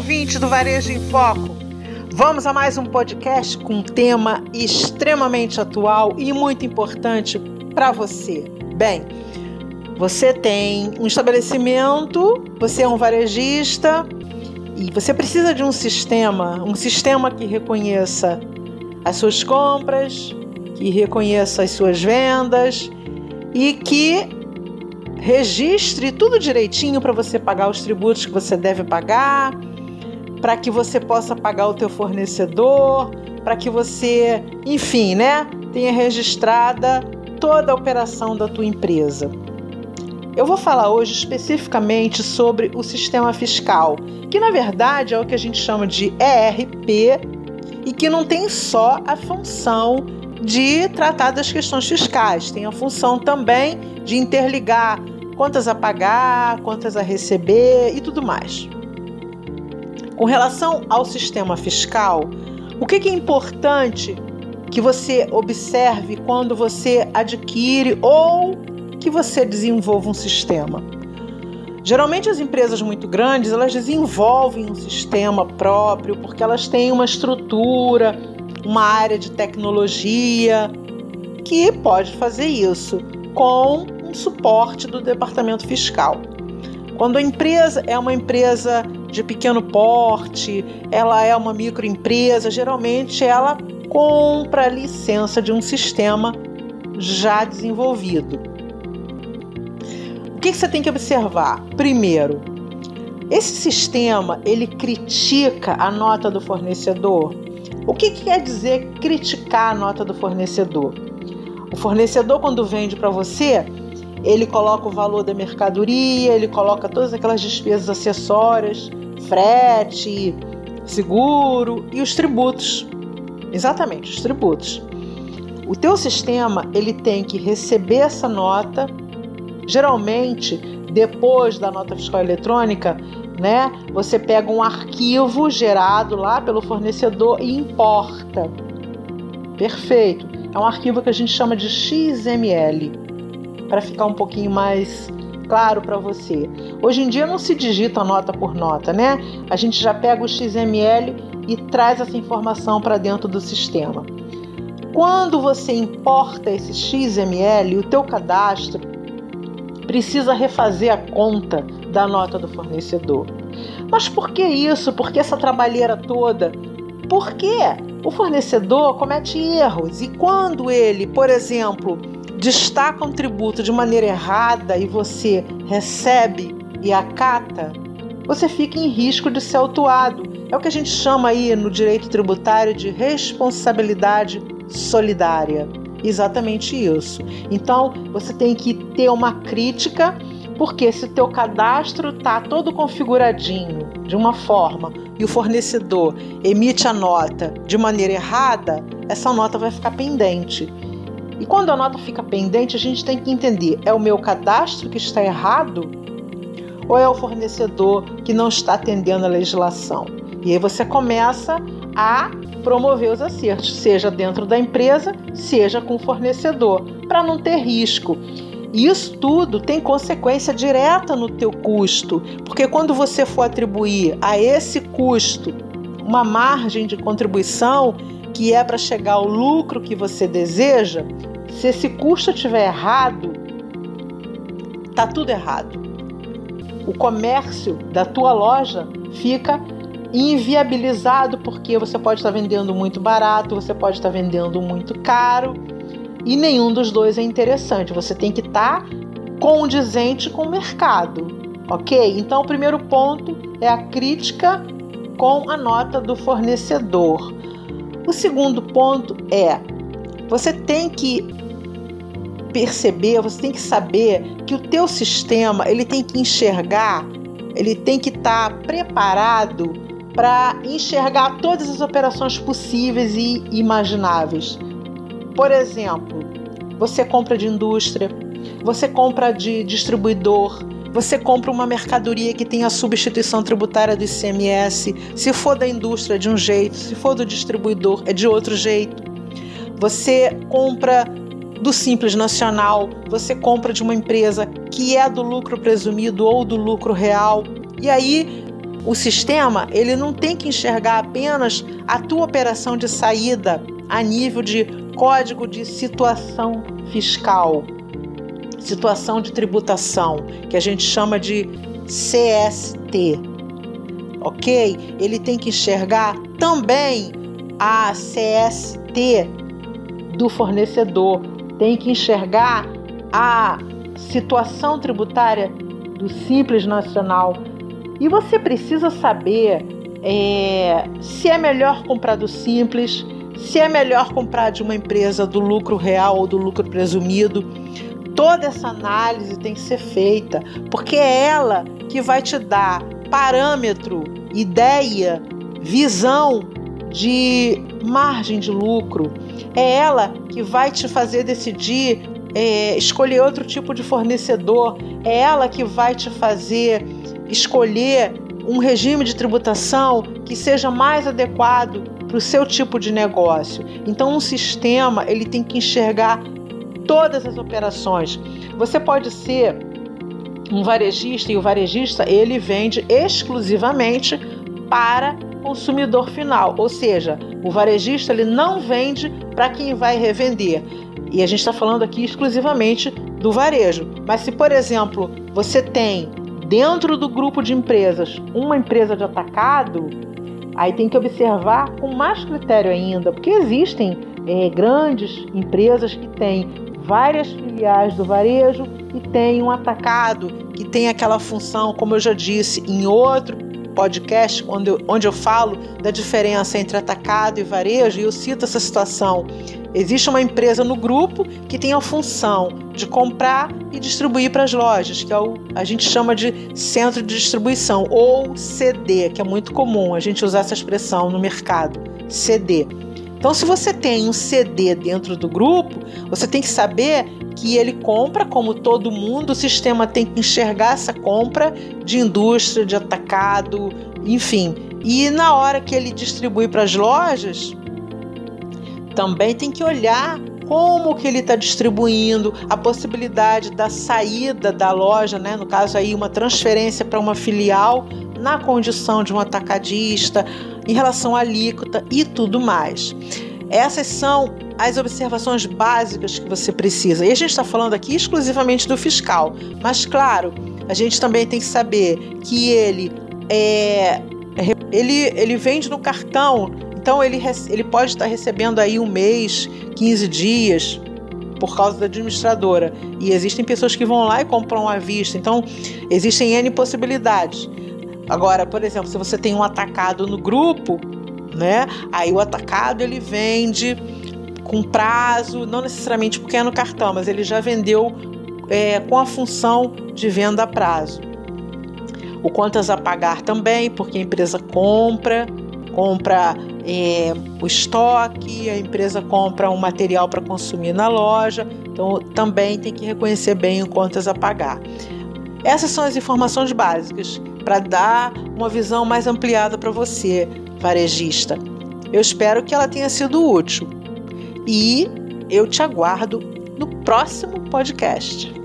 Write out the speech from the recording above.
ouvinte do Varejo em Foco. Vamos a mais um podcast com um tema extremamente atual e muito importante para você. Bem, você tem um estabelecimento, você é um varejista e você precisa de um sistema, um sistema que reconheça as suas compras, que reconheça as suas vendas e que registre tudo direitinho para você pagar os tributos que você deve pagar, para que você possa pagar o teu fornecedor, para que você, enfim, né, tenha registrada toda a operação da tua empresa. Eu vou falar hoje especificamente sobre o sistema fiscal, que na verdade é o que a gente chama de ERP e que não tem só a função de tratar das questões fiscais, tem a função também de interligar contas a pagar, contas a receber e tudo mais. Com relação ao sistema fiscal, o que é importante que você observe quando você adquire ou que você desenvolva um sistema? Geralmente as empresas muito grandes, elas desenvolvem um sistema próprio porque elas têm uma estrutura, uma área de tecnologia que pode fazer isso com um suporte do departamento fiscal. Quando a empresa é uma empresa de pequeno porte, ela é uma microempresa, geralmente ela compra a licença de um sistema já desenvolvido. O que você tem que observar? Primeiro, esse sistema ele critica a nota do fornecedor. O que quer dizer criticar a nota do fornecedor? O fornecedor, quando vende para você, ele coloca o valor da mercadoria, ele coloca todas aquelas despesas acessórias, frete, seguro e os tributos. Exatamente, os tributos. O teu sistema, ele tem que receber essa nota, geralmente depois da nota fiscal eletrônica, né? Você pega um arquivo gerado lá pelo fornecedor e importa. Perfeito. É um arquivo que a gente chama de XML para ficar um pouquinho mais claro para você. Hoje em dia não se digita nota por nota, né? A gente já pega o XML e traz essa informação para dentro do sistema. Quando você importa esse XML, o teu cadastro precisa refazer a conta da nota do fornecedor. Mas por que isso? Por que essa trabalheira toda? Porque o fornecedor comete erros e quando ele, por exemplo, destaca um tributo de maneira errada e você recebe e acata, você fica em risco de ser autuado. É o que a gente chama aí no direito tributário de responsabilidade solidária. Exatamente isso. Então, você tem que ter uma crítica, porque se o teu cadastro está todo configuradinho de uma forma e o fornecedor emite a nota de maneira errada, essa nota vai ficar pendente. E quando a nota fica pendente, a gente tem que entender: é o meu cadastro que está errado? Ou é o fornecedor que não está atendendo a legislação? E aí você começa a promover os acertos, seja dentro da empresa, seja com o fornecedor, para não ter risco. E isso tudo tem consequência direta no teu custo, porque quando você for atribuir a esse custo uma margem de contribuição que é para chegar ao lucro que você deseja, se esse custo estiver errado, tá tudo errado. O comércio da tua loja fica inviabilizado porque você pode estar vendendo muito barato, você pode estar vendendo muito caro e nenhum dos dois é interessante. Você tem que estar condizente com o mercado, ok? Então, o primeiro ponto é a crítica com a nota do fornecedor. O segundo ponto é você tem que perceber, você tem que saber que o teu sistema ele tem que enxergar, ele tem que estar tá preparado para enxergar todas as operações possíveis e imagináveis. Por exemplo, você compra de indústria, você compra de distribuidor, você compra uma mercadoria que tem a substituição tributária do ICMS, se for da indústria é de um jeito, se for do distribuidor é de outro jeito. Você compra do Simples Nacional, você compra de uma empresa que é do lucro presumido ou do lucro real. E aí o sistema ele não tem que enxergar apenas a tua operação de saída a nível de código de situação fiscal, situação de tributação, que a gente chama de CST. Ok? Ele tem que enxergar também a CST do fornecedor, tem que enxergar a situação tributária do Simples Nacional. E você precisa saber é, se é melhor comprar do Simples, se é melhor comprar de uma empresa do lucro real ou do lucro presumido. Toda essa análise tem que ser feita, porque é ela que vai te dar parâmetro, ideia, visão de margem de lucro. É ela que vai te fazer decidir é, escolher outro tipo de fornecedor. É ela que vai te fazer escolher um regime de tributação que seja mais adequado para o seu tipo de negócio. Então, um sistema ele tem que enxergar todas as operações. Você pode ser um varejista e o varejista ele vende exclusivamente para consumidor final, ou seja, o varejista ele não vende para quem vai revender. E a gente está falando aqui exclusivamente do varejo. Mas se, por exemplo, você tem dentro do grupo de empresas uma empresa de atacado, aí tem que observar com mais critério ainda, porque existem é, grandes empresas que têm várias filiais do varejo e tem um atacado que tem aquela função, como eu já disse em outro podcast, onde eu, onde eu falo da diferença entre atacado e varejo, e eu cito essa situação Existe uma empresa no grupo que tem a função de comprar e distribuir para as lojas, que é o, a gente chama de centro de distribuição, ou CD, que é muito comum a gente usar essa expressão no mercado, CD. Então, se você tem um CD dentro do grupo, você tem que saber que ele compra, como todo mundo, o sistema tem que enxergar essa compra de indústria, de atacado, enfim. E na hora que ele distribui para as lojas, também tem que olhar como que ele está distribuindo, a possibilidade da saída da loja, né? no caso aí uma transferência para uma filial na condição de um atacadista, em relação à alíquota e tudo mais. Essas são as observações básicas que você precisa. E a gente está falando aqui exclusivamente do fiscal, mas claro, a gente também tem que saber que ele é, ele, ele vende no cartão então ele, ele pode estar recebendo aí um mês, 15 dias, por causa da administradora. E existem pessoas que vão lá e compram à vista. Então, existem N possibilidades. Agora, por exemplo, se você tem um atacado no grupo, né? Aí o atacado ele vende com prazo, não necessariamente porque é no cartão, mas ele já vendeu é, com a função de venda a prazo. O contas a pagar também, porque a empresa compra, compra é, o estoque, a empresa compra um material para consumir na loja, então também tem que reconhecer bem o contas a pagar. Essas são as informações básicas para dar uma visão mais ampliada para você, varejista. Eu espero que ela tenha sido útil e eu te aguardo no próximo podcast.